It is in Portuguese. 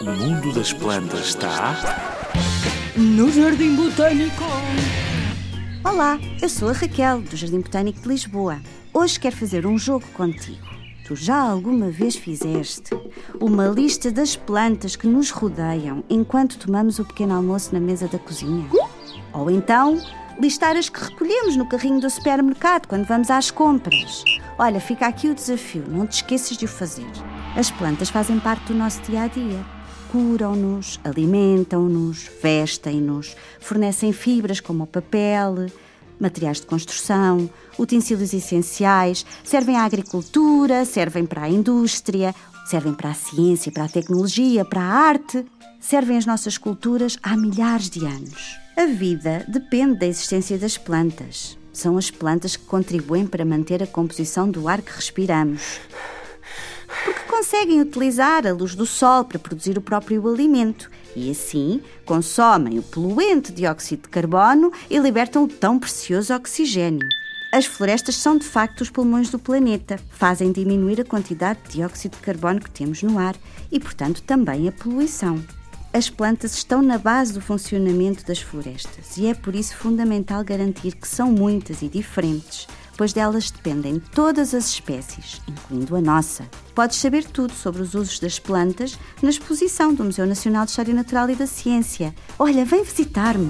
O mundo das plantas está. No Jardim Botânico! Olá, eu sou a Raquel, do Jardim Botânico de Lisboa. Hoje quero fazer um jogo contigo. Tu já alguma vez fizeste uma lista das plantas que nos rodeiam enquanto tomamos o pequeno almoço na mesa da cozinha? Ou então, listar as que recolhemos no carrinho do supermercado quando vamos às compras? Olha, fica aqui o desafio, não te esqueças de o fazer. As plantas fazem parte do nosso dia a dia. Curam-nos, alimentam-nos, vestem-nos, fornecem fibras como o papel, materiais de construção, utensílios essenciais, servem à agricultura, servem para a indústria, servem para a ciência, para a tecnologia, para a arte, servem as nossas culturas há milhares de anos. A vida depende da existência das plantas. São as plantas que contribuem para manter a composição do ar que respiramos porque conseguem utilizar a luz do sol para produzir o próprio alimento e assim consomem o poluente dióxido de carbono e libertam o tão precioso oxigênio. As florestas são de facto os pulmões do planeta, fazem diminuir a quantidade de dióxido de carbono que temos no ar e, portanto, também a poluição. As plantas estão na base do funcionamento das florestas e é por isso fundamental garantir que são muitas e diferentes pois delas dependem todas as espécies, incluindo a nossa. Podes saber tudo sobre os usos das plantas na exposição do Museu Nacional de História Natural e da Ciência. Olha, vem visitar-me!